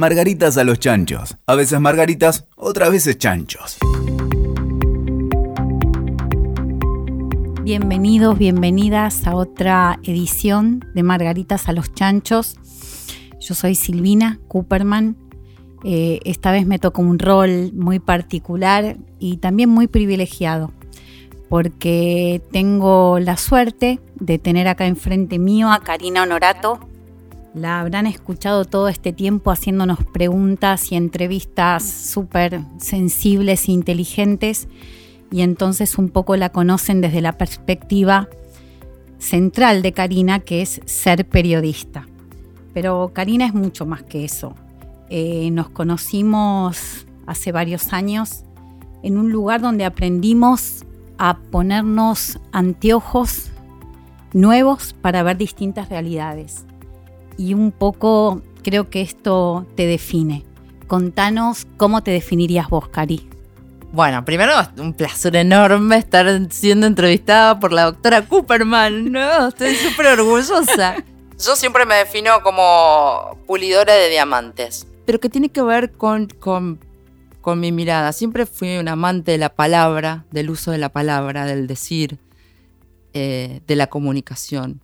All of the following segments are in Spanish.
Margaritas a los chanchos. A veces margaritas, otras veces chanchos. Bienvenidos, bienvenidas a otra edición de Margaritas a los chanchos. Yo soy Silvina Cooperman. Eh, esta vez me toca un rol muy particular y también muy privilegiado porque tengo la suerte de tener acá enfrente mío a Karina Honorato, la habrán escuchado todo este tiempo haciéndonos preguntas y entrevistas súper sensibles e inteligentes y entonces un poco la conocen desde la perspectiva central de Karina, que es ser periodista. Pero Karina es mucho más que eso. Eh, nos conocimos hace varios años en un lugar donde aprendimos a ponernos anteojos nuevos para ver distintas realidades y un poco creo que esto te define. Contanos cómo te definirías vos, Cari. Bueno, primero un placer enorme estar siendo entrevistada por la doctora Cooperman. No, estoy súper orgullosa. Yo siempre me defino como pulidora de diamantes. Pero que tiene que ver con, con, con mi mirada. Siempre fui un amante de la palabra, del uso de la palabra, del decir, eh, de la comunicación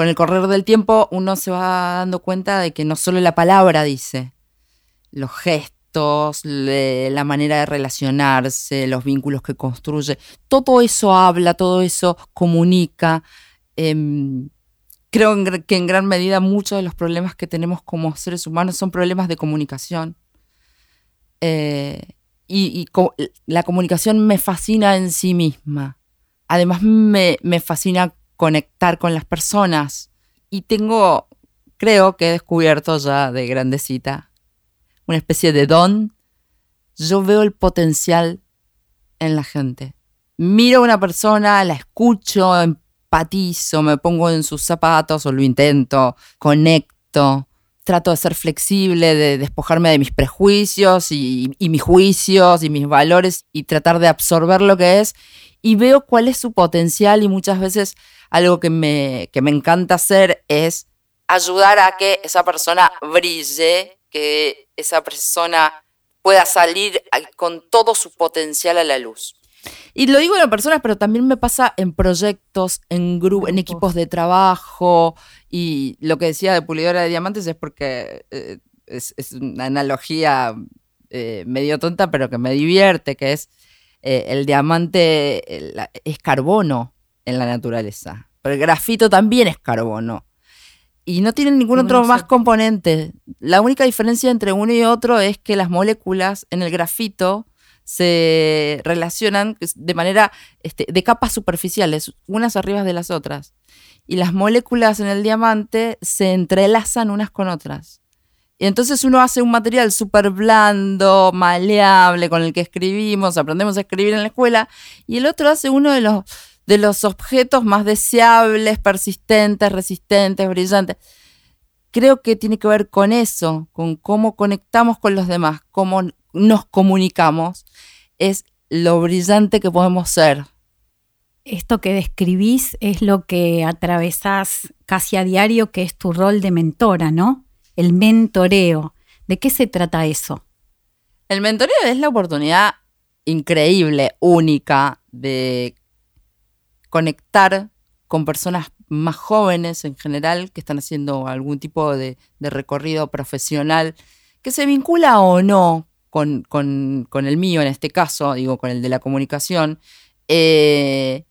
con el correr del tiempo uno se va dando cuenta de que no solo la palabra dice, los gestos, la manera de relacionarse, los vínculos que construye, todo eso habla, todo eso comunica. Em, creo que en gran medida muchos de los problemas que tenemos como seres humanos son problemas de comunicación. Eh, y, la comunicación me fascina en sí misma. Además me, me fascina conectar con las personas. Y tengo, creo que he descubierto ya de grandecita, una especie de don. Yo veo el potencial en la gente. Miro a una persona, la escucho, empatizo, me pongo en sus zapatos o lo intento, conecto, trato de ser flexible, de despojarme de mis prejuicios y, y, mis juicios y mis valores y tratar de absorber lo que es y veo cuál es su potencial y muchas veces algo que me, que me encanta hacer es ayudar a que esa persona brille, que esa persona pueda salir con todo su potencial a la luz. Y lo digo en personas, pero también me pasa en proyectos, en, en equipos de trabajo. Y lo que decía de pulidora de diamantes es porque eh, es, una analogía eh, medio tonta, pero que me divierte, que es eh, el diamante es carbono en la naturaleza. Pero el grafito también es carbono. Y no tienen ningún otro más componente. La única diferencia entre uno y otro es que las moléculas en el grafito se relacionan de manera este, de capas superficiales, unas arriba de las otras. Y las moléculas en el diamante se entrelazan unas con otras. Y entonces uno hace un material súper blando, maleable, con el que escribimos, aprendemos a escribir en la escuela, y el otro hace uno de los, de los objetos más deseables, persistentes, resistentes, brillantes. Creo que tiene que ver con eso, con cómo conectamos con los demás, cómo nos comunicamos, es lo brillante que podemos ser. Esto que describís es lo que atravesás casi a diario, que es tu rol de mentora, ¿no? El mentoreo. ¿De qué se trata eso? El mentoreo es la oportunidad increíble, única, de conectar con personas más jóvenes en general que están haciendo algún tipo de, recorrido profesional que se vincula o no con, el mío en este caso, digo, con el de la comunicación, eh,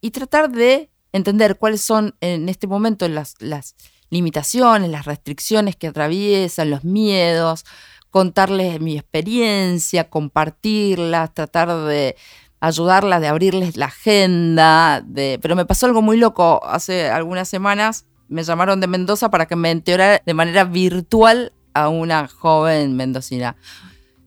y tratar de entender cuáles son en este momento las, las, limitaciones, las restricciones que atraviesan, los miedos, contarles mi experiencia, compartirlas, tratar de ayudarlas, de abrirles la agenda. Pero me pasó algo muy loco. Hace algunas semanas me llamaron de Mendoza para que me enterara de manera virtual a una joven mendocina.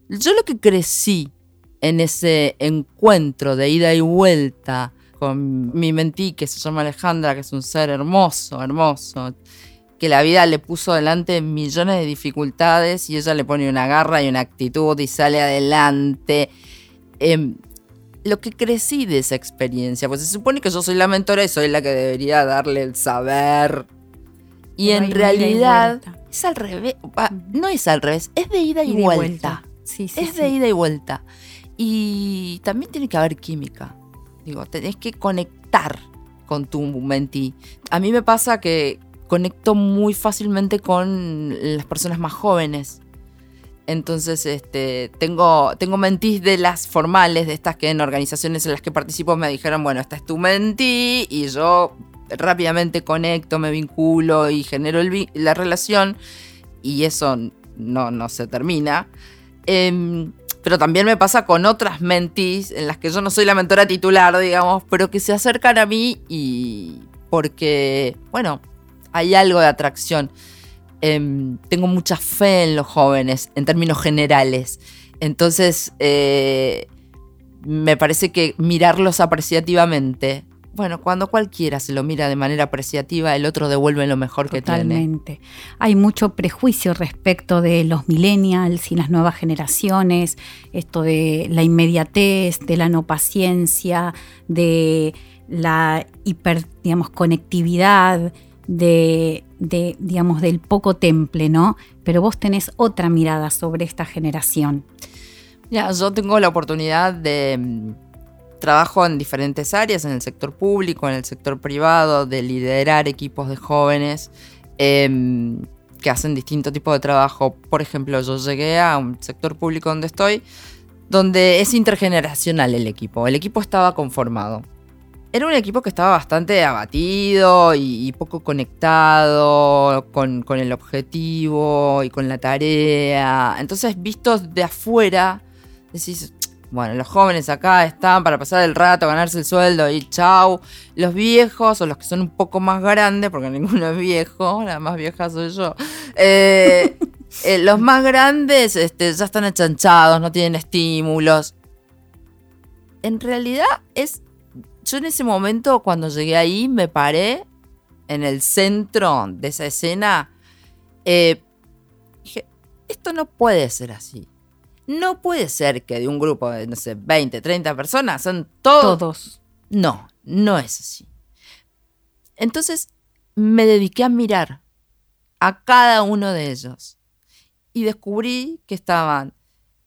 Yo lo que crecí en ese encuentro de ida y vuelta con mi mentí, que se llama Alejandra, que es un ser hermoso, hermoso, que la vida le puso delante millones de dificultades y ella le pone una garra y una actitud y sale adelante. Em, lo que crecí de esa experiencia, pues se supone que yo soy la mentora y soy la que debería darle el saber. Y en realidad, es al revés. No es al revés, es de ida y, Ida y vuelta. vuelta. Sí, sí, es sí. de ida y vuelta. Y también tiene que haber química. Digo, tenés que conectar con tu mentí. A mí me pasa que conecto muy fácilmente con las personas más jóvenes. Entonces, este, tengo, tengo mentís de las formales, de estas que en organizaciones en las que participo me dijeron, bueno, esta es tu mentí, y yo rápidamente conecto, me vinculo y genero el la relación, y eso no, no se termina. Em, pero también me pasa con otras mentis en las que yo no soy la mentora titular, digamos, pero que se acercan a mí y porque, bueno, hay algo de atracción. Em, tengo mucha fe en los jóvenes, en términos generales. Entonces, eh, me parece que mirarlos apreciativamente, bueno, cuando cualquiera se lo mira de manera apreciativa, el otro devuelve lo mejor que tiene. Hay mucho prejuicio respecto de los millennials y las nuevas generaciones, esto de la inmediatez, de la no paciencia, de la hiper, digamos, conectividad, de, de, digamos, del poco temple, ¿no? Pero vos tenés otra mirada sobre esta generación. Ya, yo tengo la oportunidad de mm, trabajo en diferentes áreas, en el sector público, en el sector privado, de liderar equipos de jóvenes em, que hacen distinto tipo de trabajo. Por ejemplo, yo llegué a un sector público donde estoy, donde es intergeneracional el equipo. El equipo estaba conformado. Era un equipo que estaba bastante abatido y, poco conectado con, con el objetivo y con la tarea. Entonces, vistos de afuera, decís, bueno, los jóvenes acá están para pasar el rato, ganarse el sueldo y chau. Los viejos o los que son un poco más grandes, porque ninguno es viejo, la más vieja soy yo. eh, eh, los más grandes este, ya están achanchados, no tienen estímulos. En realidad es... Yo en ese momento, cuando llegué ahí, me paré en el centro de esa escena. eh, dije, esto no puede ser así. No puede ser que de un grupo de, no sé, 20, 30 personas son todos. Todos. No, no es así. Entonces me dediqué a mirar a cada uno de ellos y descubrí que estaban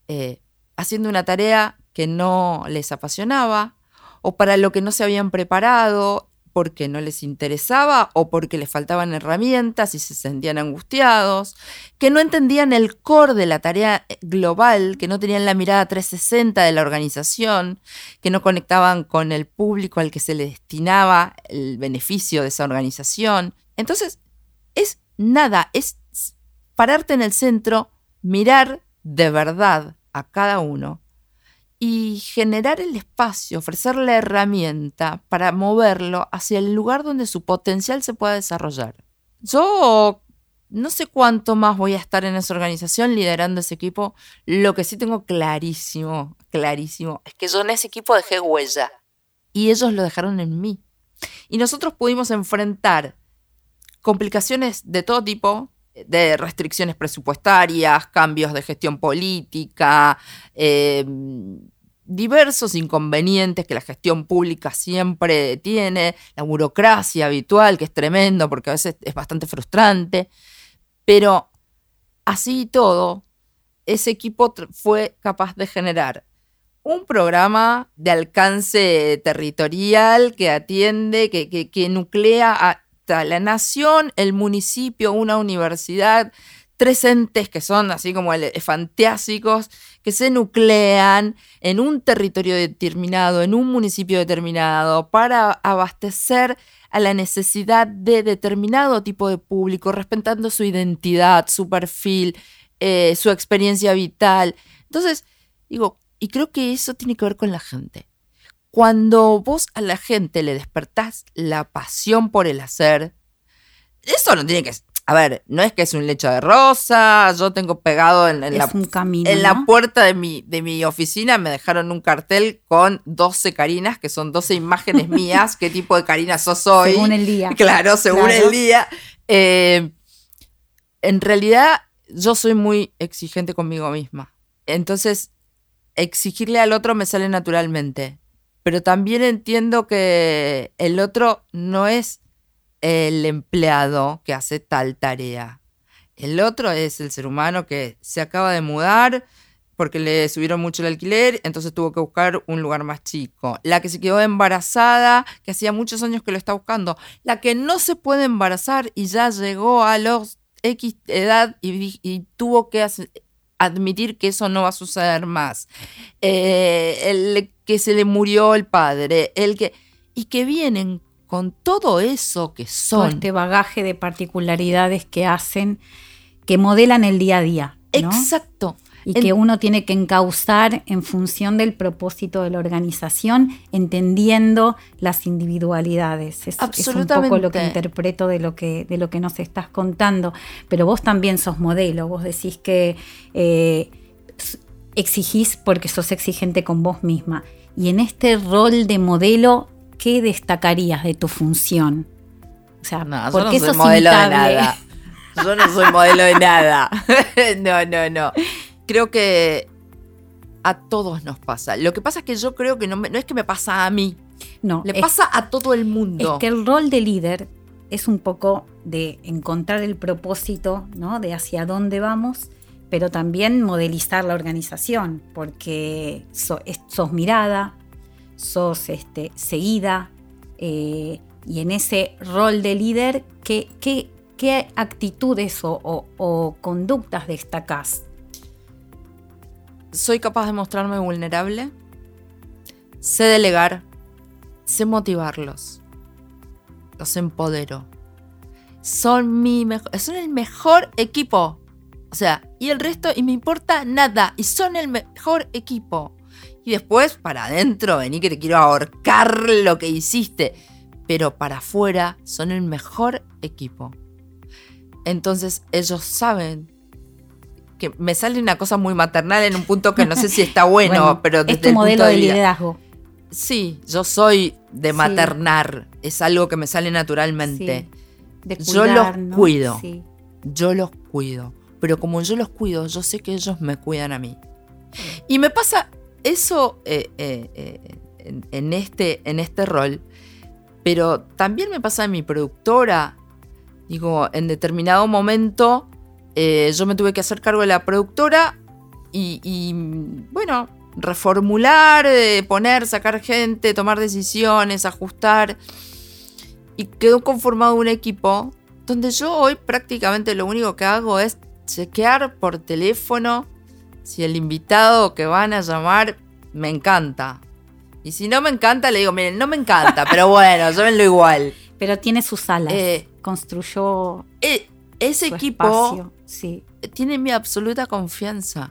eh, haciendo una tarea que no les apasionaba o para lo que no se habían preparado porque no les interesaba o porque les faltaban herramientas y se sentían angustiados, que no entendían el core de la tarea global, que no tenían la mirada 360 de la organización, que no conectaban con el público al que se le destinaba el beneficio de esa organización. Entonces, es nada, es pararte en el centro, mirar de verdad a cada uno y generar el espacio, ofrecer la herramienta para moverlo hacia el lugar donde su potencial se pueda desarrollar. Yo no sé cuánto más voy a estar en esa organización liderando ese equipo. Lo que sí tengo clarísimo, clarísimo, es que yo en ese equipo dejé huella y ellos lo dejaron en mí. Y nosotros pudimos enfrentar complicaciones de todo tipo, de restricciones presupuestarias, cambios de gestión política, eh, diversos inconvenientes que la gestión pública siempre tiene, la burocracia habitual, que es tremendo porque a veces es bastante frustrante, pero así y todo, ese equipo fue capaz de generar un programa de alcance territorial que atiende, que, que, que nuclea a la nación, el municipio, una universidad, tres entes que son así como fantásticos, que se nuclean en un territorio determinado, en un municipio determinado, para abastecer a la necesidad de determinado tipo de público, respetando su identidad, su perfil, eh, su experiencia vital. Entonces, digo, y creo que eso tiene que ver con la gente. Cuando vos a la gente le despertás la pasión por el hacer, eso no tiene que... A ver, no es que es un lecho de rosa, yo tengo pegado en, la, un camino, en ¿no? la puerta de mi, de mi oficina, me dejaron un cartel con 12 carinas, que son 12 imágenes mías, qué tipo de carina sos hoy. Según el día. Claro, según Claro. el día. Eh, en realidad, yo soy muy exigente conmigo misma. Entonces, exigirle al otro me sale naturalmente. Pero también entiendo que el otro no es el empleado que hace tal tarea. El otro es el ser humano que se acaba de mudar porque le subieron mucho el alquiler, entonces tuvo que buscar un lugar más chico. La que se quedó embarazada, que hacía muchos años que lo está buscando. La que no se puede embarazar y ya llegó a los X edad y, tuvo que admitir que eso no va a suceder más. Eh, el que se le murió el padre, el que... Y que vienen con todo eso que son. Todo este bagaje de particularidades que hacen, que modelan el día a día. Exacto. Y que uno tiene que encauzar en función del propósito de la organización, entendiendo las individualidades. Es, es, un poco lo que interpreto de lo que, de lo que nos estás contando. Pero vos también sos modelo, vos decís que eh, exigís porque sos exigente con vos misma. Y en este rol de modelo ¿qué destacarías de tu función? O sea, no, ¿por yo no soy modelo de nada. Yo no soy modelo de nada. no, no, no. Creo que a todos nos pasa. Lo que pasa es que yo creo que no, no es que me pasa a mí. No. Le pasa a todo el mundo. Es que el rol de líder es un poco de encontrar el propósito, ¿no? De hacia dónde vamos, pero también modelizar la organización, porque sos mirada, sos este, seguida eh, y en ese rol de líder, ¿qué, qué, actitudes o, conductas destacás? Soy capaz de mostrarme vulnerable, sé delegar, sé motivarlos, los empodero. Son, mi son el mejor equipo. O sea, y el resto, y me importa nada, y son el mejor equipo. Y después, para adentro, vení que te quiero ahorcar lo que hiciste. Pero para afuera son el mejor equipo. Entonces ellos saben que me sale una cosa muy maternal en un punto que no sé si está bueno, pero desde es tu modelo de, liderazgo. Sí, yo soy de maternar, es algo que me sale naturalmente. yo los cuido, yo los cuido, pero como yo los cuido, yo sé que ellos me cuidan a mí. Y me pasa eso eh, eh, eh, en, este, en este rol, pero también me pasa en mi productora. Digo, en determinado momento yo me tuve que hacer cargo de la productora y, bueno, reformular, poner, sacar gente, tomar decisiones, ajustar. Y quedó conformado un equipo donde yo hoy prácticamente lo único que hago es chequear por teléfono si el invitado que van a llamar me encanta. Y si no me encanta, le digo, miren, no me encanta, pero bueno, llámenlo igual. Pero tiene sus alas. Eh, construyó. Eh, ese equipo sí. tiene mi absoluta confianza.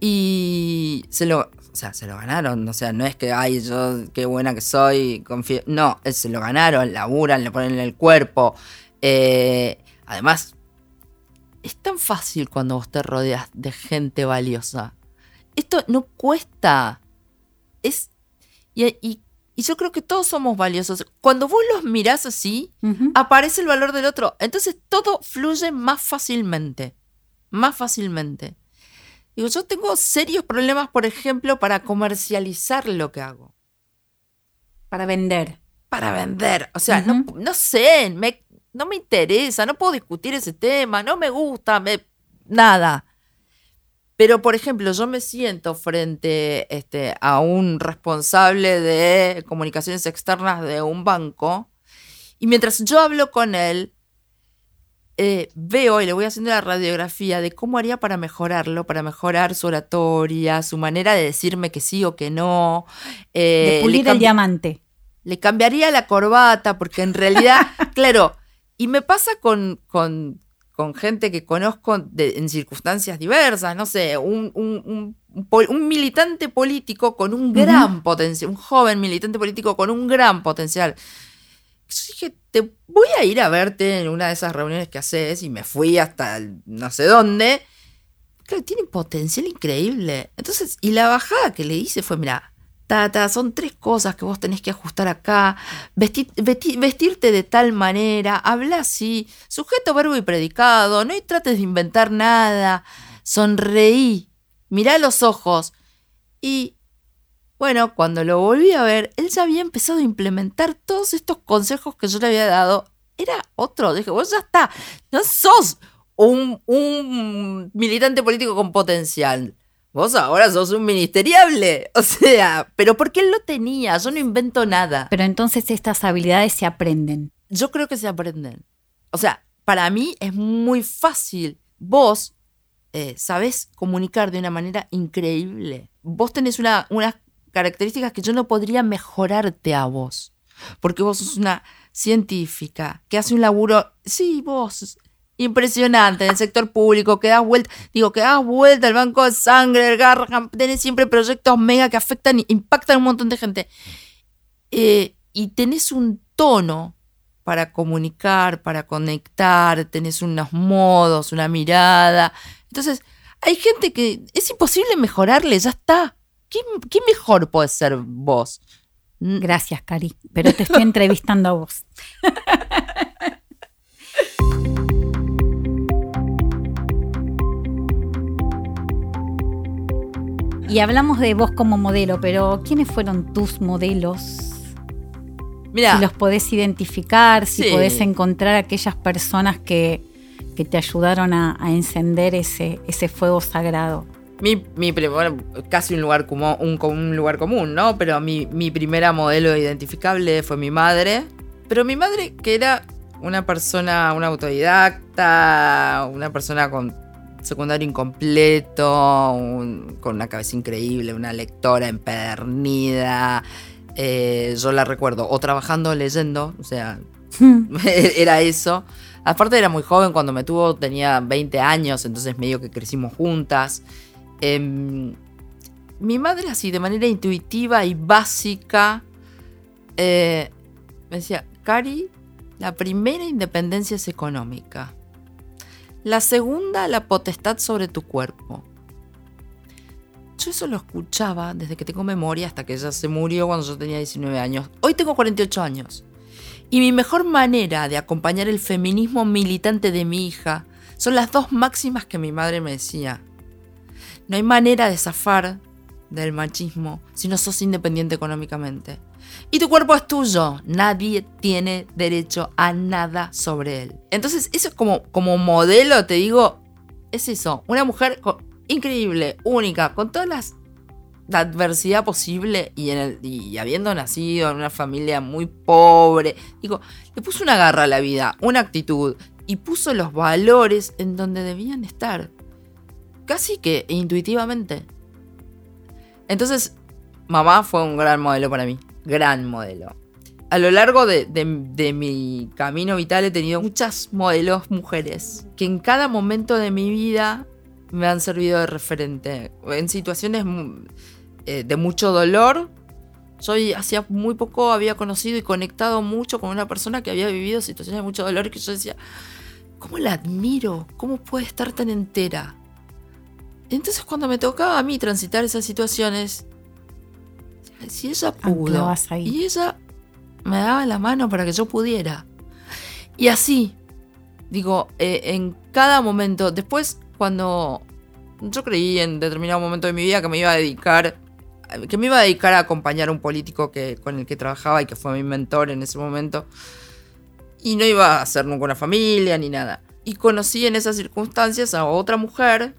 Y se lo, o sea, se lo ganaron. O sea, no es que, ay, yo qué buena que soy, confío. No, se lo ganaron, laburan, le ponen el cuerpo. Eh, además, es tan fácil cuando vos te rodeas de gente valiosa. Esto no cuesta. Es. Y, yo creo que todos somos valiosos. Cuando vos los mirás así, aparece el valor del otro. Entonces todo fluye más fácilmente. Más fácilmente. Digo, yo tengo serios problemas, por ejemplo, para comercializar lo que hago. Para vender. Para vender. O sea, no, no, sé, me, no me interesa, no puedo discutir ese tema, no me gusta, me, nada. Pero, por ejemplo, yo me siento frente este, a un responsable de comunicaciones externas de un banco y mientras yo hablo con él, eh, veo y le voy haciendo la radiografía de cómo haría para mejorarlo, para mejorar su oratoria, su manera de decirme que sí o que no. Eh, de pulir el diamante. Le cambiaría la corbata, porque en realidad, claro, y me pasa con, con, gente que conozco en circunstancias diversas, no sé, un, un, militante político con un gran potencial, un joven militante político con un gran potencial. Yo dije, te voy a ir a verte en una de esas reuniones que haces y me fui hasta no sé dónde. Claro, tiene potencial increíble. Entonces, y la bajada que le hice fue, mira, Tata, son tres cosas que vos tenés que ajustar acá. vestirte de tal manera, habla así, sujeto, verbo y predicado, no trates de inventar nada. Sonreí, mirá los ojos. Y bueno, cuando lo volví a ver, él ya había empezado a implementar todos estos consejos que yo le había dado. Era otro. Dije, vos ya está, no sos un militante político con potencial. Vos ahora sos un ministeriable. O sea, pero porque él lo tenía, yo no invento nada. Pero entonces estas habilidades se aprenden. Yo creo que se aprenden. O sea, para mí es muy fácil. Vos eh, sabés comunicar de una manera increíble. Vos tenés una, unas características que yo no podría mejorarte a vos. Porque vos sos una científica que hace un laburo, sí, vos, impresionante en el sector público, que das vuelta, digo, que das vuelta al banco de sangre, el Garraham, tenés siempre proyectos mega que afectan, impactan a un montón de gente. Eh, y tenés un tono para comunicar, para conectar, tenés unos modos, una mirada. Entonces, hay gente que es imposible mejorarle, ya está. ¿Qué, qué mejor puede ser vos? Gracias, Cari, pero te estoy entrevistando a vos. Y hablamos de vos como modelo, pero ¿quiénes fueron tus modelos? Si los podés identificar, si Sí. podés encontrar aquellas personas que, que te ayudaron a, a encender ese, ese fuego sagrado. mi, mi bueno, casi un lugar, un lugar común, ¿no? Pero mi, mi primera modelo identificable fue mi madre. Pero mi madre, que era una persona, una autodidacta, una persona con secundario incompleto, un- con una cabeza increíble, una lectora empedernida. Eh, yo la recuerdo o trabajando o leyendo, o sea, era eso. Aparte era muy joven, cuando me tuvo tenía 20 años, entonces medio que crecimos juntas. Em, mi madre así, de manera intuitiva y básica, eh, me decía, Cari, la primera independencia es económica. La segunda, la potestad sobre tu cuerpo. Yo eso lo escuchaba desde que tengo memoria hasta que ella se murió cuando yo tenía 19 años. Hoy tengo 48 años. Y mi mejor manera de acompañar el feminismo militante de mi hija son las dos máximas que mi madre me decía. No hay manera de zafar del machismo si no sos independiente económicamente. Y tu cuerpo es tuyo. Nadie tiene derecho a nada sobre él. Entonces, eso es como, como modelo, te digo, es eso. Una mujer increíble, única, con todas las la adversidad posible y, y habiendo nacido en una familia muy pobre, digo, le puso una garra a la vida, una actitud y puso los valores en donde debían estar. Casi que intuitivamente. Entonces, mamá fue un gran modelo para mí, gran modelo. A lo largo de, mi camino vital he tenido muchas modelos mujeres que en cada momento de mi vida me han servido de referente. En situaciones mu- eh, de mucho dolor, yo hacía muy poco había conocido y conectado mucho con una persona que había vivido situaciones de mucho dolor y que yo decía, ¿cómo la admiro? ¿Cómo puede estar tan entera? Entonces cuando me tocaba a mí transitar esas situaciones, si ella pudo Anclabas ahí. y ella me daba la mano para que yo pudiera. Y así, digo, eh, en cada momento, después cuando yo creí en determinado momento de mi vida que me iba a dedicar, que me iba a dedicar a acompañar a un político que, con el que trabajaba y que fue mi mentor en ese momento, y no iba a hacer nunca una familia ni nada. Y conocí en esas circunstancias a otra mujer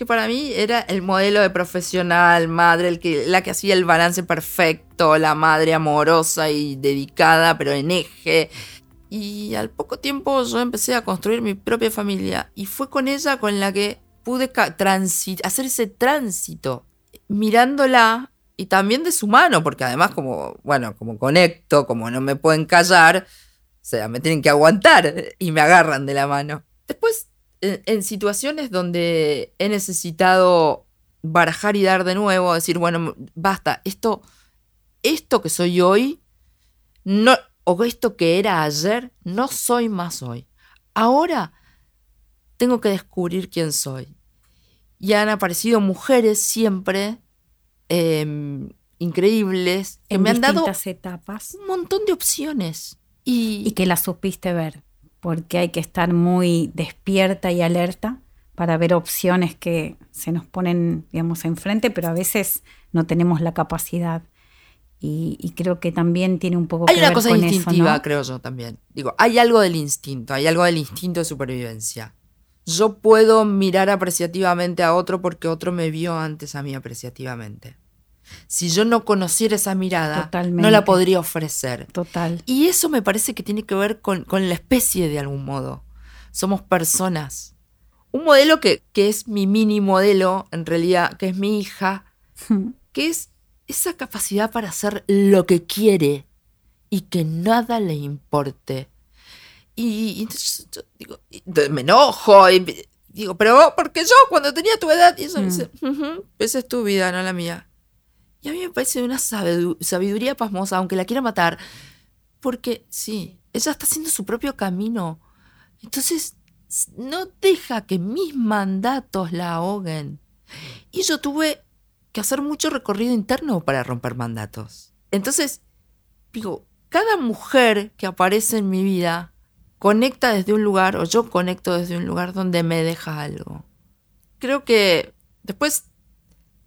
que para mí era el modelo de profesional, madre, el que, la que hacía el balance perfecto, la madre amorosa y dedicada, pero en eje. Y al poco tiempo yo empecé a construir mi propia familia y fue con ella con la que pude hacer ese tránsito, mirándola y también de su mano, porque además como, bueno, como conecto, como no me pueden callar, o sea, me tienen que aguantar y me agarran de la mano. Después, en, en situaciones donde he necesitado barajar y dar de nuevo, decir, bueno, basta, esto, esto que soy hoy, no, o esto que era ayer, no soy más hoy. Ahora tengo que descubrir quién soy. Y han aparecido mujeres siempre eh, increíbles que en me han dado etapas un montón de opciones. Y, y que las supiste ver, porque hay que estar muy despierta y alerta para ver opciones que se nos ponen, digamos, enfrente, pero a veces no tenemos la capacidad. Y, y creo que también tiene un poco hay que una ver cosa con instintiva, eso, ¿no? creo yo también. Digo, hay algo del instinto, hay algo del instinto de supervivencia. yo puedo mirar apreciativamente a otro porque otro me vio antes a mí apreciativamente. Si yo no conociera esa mirada, Totalmente. no la podría ofrecer. Total. Y eso me parece que tiene que ver con, con la especie de algún modo. Somos personas. Un modelo que, que es mi mini modelo, en realidad, que es mi hija, que es esa capacidad para hacer lo que quiere y que nada le importe. Y, y entonces yo digo, y me enojo y digo, pero porque yo cuando tenía tu edad, y eso me Mm. dice, "Ujú, esa es tu vida, no la mía. Y a mí me parece de una sabidu- sabiduría pasmosa, aunque la quiera matar, porque sí, ella está haciendo su propio camino. Entonces, no deja que mis mandatos la ahoguen. Y yo tuve que hacer mucho recorrido interno para romper mandatos. Entonces, digo, cada mujer que aparece en mi vida conecta desde un lugar, o yo conecto desde un lugar donde me deja algo. Creo que después,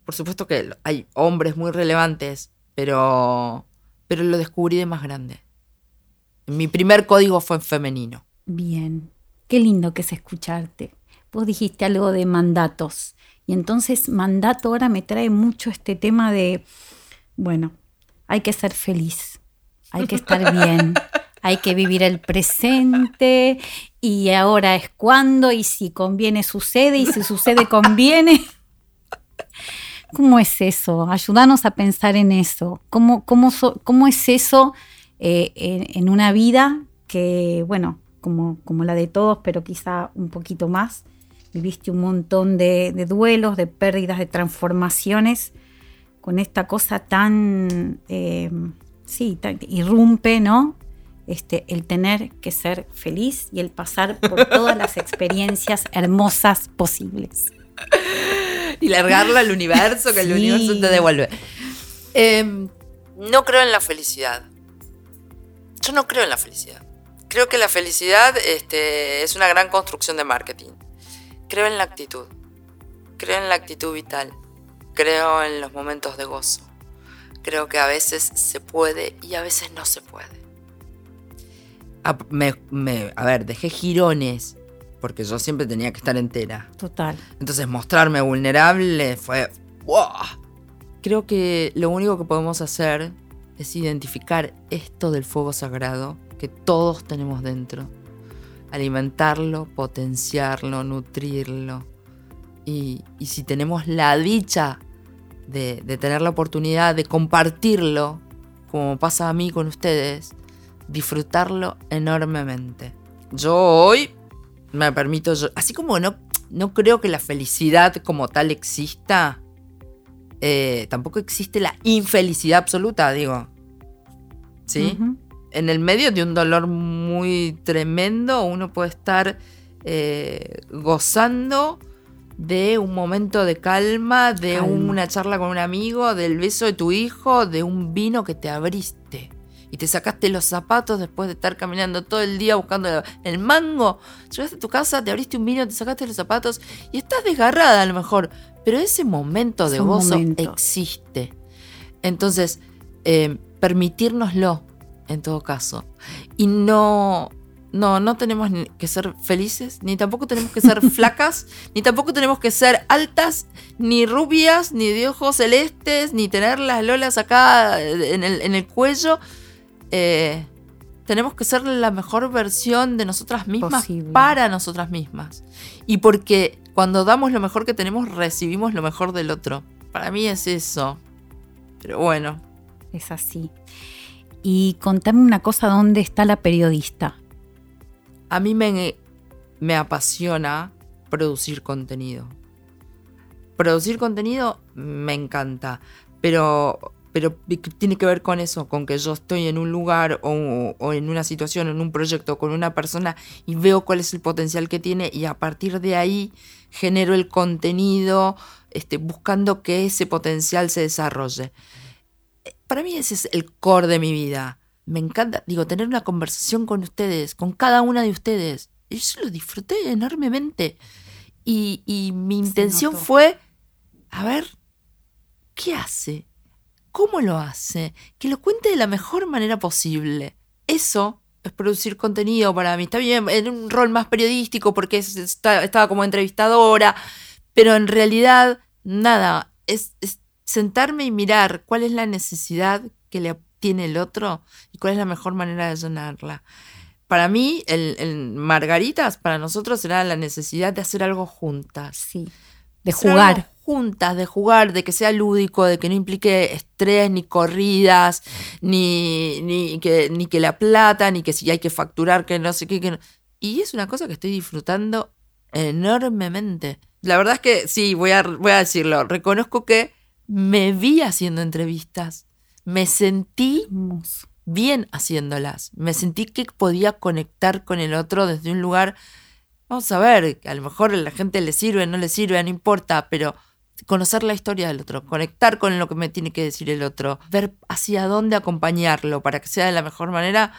por supuesto que hay hombres muy relevantes, pero, pero lo descubrí de más grande. Mi primer código fue en femenino. Bien, qué lindo que es escucharte. Vos dijiste algo de mandatos y entonces mandato ahora me trae mucho este tema de, bueno, hay que ser feliz, hay que estar bien, hay que vivir el presente y ahora es cuando y si conviene sucede y si sucede conviene. ¿Cómo es eso? Ayúdanos a pensar en eso. ¿Cómo, cómo, so- cómo es eso eh, en, en una vida que, bueno, como, como la de todos, pero quizá un poquito más? Viviste un montón de, de duelos, de pérdidas, de transformaciones, con esta cosa tan, eh, sí, tan- irrumpe, ¿no? Este, el tener que ser feliz y el pasar por todas las experiencias hermosas posibles. y largarla al universo, que el universo te devuelve. Em, no creo en la felicidad. Yo no creo en la felicidad. Creo que la felicidad este, es una gran construcción de marketing. Creo en la actitud. Creo en la actitud vital. Creo en los momentos de gozo. Creo que a veces se puede y a veces no se puede. A, me- me- a ver, dejé girones porque yo siempre tenía que estar entera. Total. Entonces mostrarme vulnerable fue... ¡wow! Creo que lo único que podemos hacer es identificar esto del fuego sagrado que todos tenemos dentro. Alimentarlo, potenciarlo, nutrirlo. Y, y si tenemos la dicha de, de tener la oportunidad de compartirlo, como pasa a mí con ustedes, disfrutarlo enormemente. Yo hoy me permito, yo- así como no, no creo que la felicidad como tal exista, eh, tampoco existe la infelicidad absoluta, digo. ¿Sí? En el medio de un dolor muy tremendo, uno puede estar eh, gozando de un momento de calma, de Calma. una charla con un amigo, del beso de tu hijo, de un vino que te abriste y te sacaste los zapatos después de estar caminando todo el día buscando el mango. Llegaste a tu casa, te abriste un vino, te sacaste los zapatos y estás desgarrada a lo mejor, pero ese momento de gozo existe. Entonces, eh, permitírnoslo en todo caso. Y no, no, no tenemos que ser felices, ni tampoco tenemos que ser flacas, ni tampoco tenemos que ser altas, ni rubias, ni de ojos celestes, ni tener las lolas acá en el, en el cuello. Eh, tenemos que ser la mejor versión de nosotras mismas Posible. para nosotras mismas. Y porque cuando damos lo mejor que tenemos, recibimos lo mejor del otro. Para mí es eso. Pero bueno, Es así. Y contame una cosa, ¿dónde está la periodista? a mí me, me apasiona producir contenido. Producir contenido me encanta, pero, pero tiene que ver con eso, con que yo estoy en un lugar o, o en una situación, en un proyecto con una persona y veo cuál es el potencial que tiene y a partir de ahí genero el contenido este, buscando que ese potencial se desarrolle. Para mí ese es el core de mi vida. Me encanta, digo, tener una conversación con ustedes, con cada una de ustedes. Y yo lo disfruté enormemente. Y, y mi intención fue, a ver, ¿qué hace? ¿Cómo lo hace? Que lo cuente de la mejor manera posible. Eso es producir contenido para mí. Está bien, en un rol más periodístico porque estaba como entrevistadora, pero en realidad, nada, es, sentarme y mirar cuál es la necesidad que le tiene el otro y cuál es la mejor manera de llenarla. Para mí, el Margaritas, para nosotros era la necesidad de hacer algo juntas. Sí. De jugar. Juntas, de jugar, de que sea lúdico, de que no implique estrés, ni corridas, ni, ni, que, ni que la plata, ni que si hay que facturar, que no sé qué. Que no- Y es una cosa que estoy disfrutando enormemente. La verdad es que sí, voy a, voy a decirlo. Reconozco que me vi haciendo entrevistas. Me sentí bien haciéndolas. Me sentí que podía conectar con el otro desde un lugar. Vamos a ver, a lo mejor a la gente le sirve, no le sirve, no importa, pero conocer la historia del otro, conectar con lo que me tiene que decir el otro, ver hacia dónde acompañarlo para que sea de la mejor manera,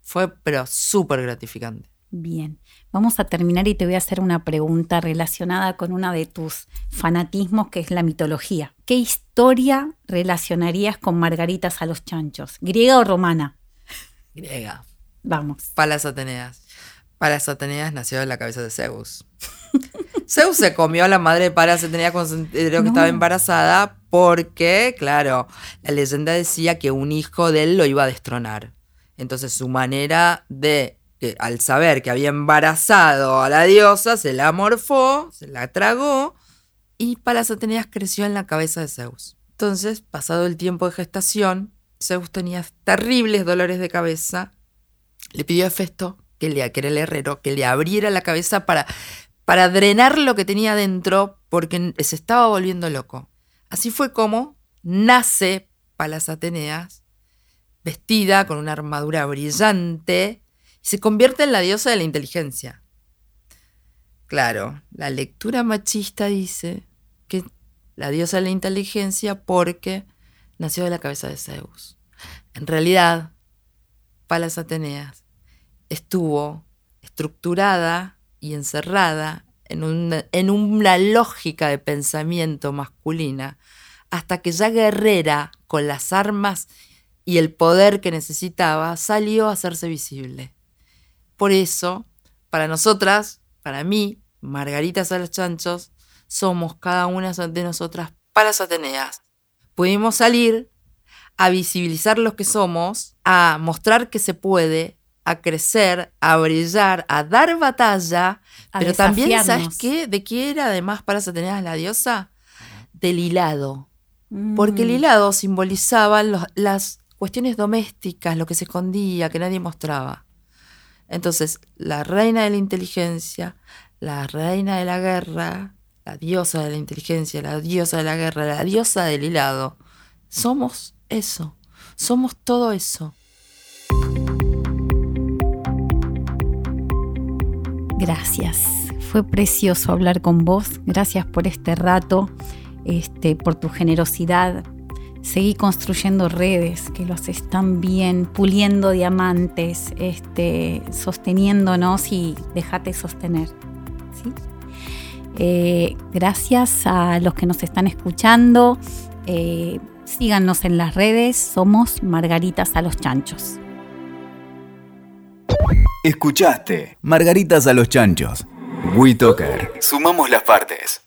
fue pero súper gratificante. Bien, vamos a terminar y te voy a hacer una pregunta relacionada con una de tus fanatismos, que es la mitología. ¿Qué historia relacionarías con Margaritas a los chanchos? ¿Griega o romana? Griega. Vamos. Palas Ateneas. Palas Ateneas nació de la cabeza de Zeus. Zeus se comió a la madre de Palas Ateneas cuando se enteró que No. estaba embarazada porque, claro, la leyenda decía que un hijo de él lo iba a destronar. Entonces su manera de, que al saber que había embarazado a la diosa, se la morfó, se la tragó y Palas Ateneas creció en la cabeza de Zeus. Entonces, pasado el tiempo de gestación, Zeus tenía terribles dolores de cabeza le pidió a Festo, que, era el herrero, que le abriera la cabeza para, para drenar lo que tenía dentro porque se estaba volviendo loco. Así fue como nace Palas Ateneas, vestida con una armadura brillante, y se convierte en la diosa de la inteligencia. Claro, la lectura machista dice que la diosa de la inteligencia porque nació de la cabeza de Zeus. En realidad, Palas Ateneas estuvo estructurada y encerrada en una, en una lógica de pensamiento masculina hasta que ya guerrera con las armas y el poder que necesitaba salió a hacerse visible. Por eso, para nosotras, para mí, Margaritas a los chanchos, somos cada una de nosotras Palas Ateneas. Pudimos salir a visibilizar los que somos, a mostrar que se puede, a crecer, a brillar, a dar batalla, A pero también, ¿sabes qué? ¿De qué era además para Satanás la diosa? Del hilado. Mm. Porque el hilado simbolizaba los- las cuestiones domésticas, lo que se escondía, que nadie mostraba. Entonces, la reina de la inteligencia, la reina de la guerra, la diosa de la inteligencia, la diosa de la guerra, la diosa del hilado, somos eso, somos todo eso. Gracias. Fue precioso hablar con vos. Gracias por este rato, este, por tu generosidad. Seguí construyendo redes que los están bien, puliendo diamantes, este, sosteniéndonos y dejate sostener. Eh, gracias a los que nos están escuchando. Eh, síganos en las redes. Somos Margaritas a los Chanchos. Escuchaste Margaritas a los Chanchos. WeToker. Sumamos las partes.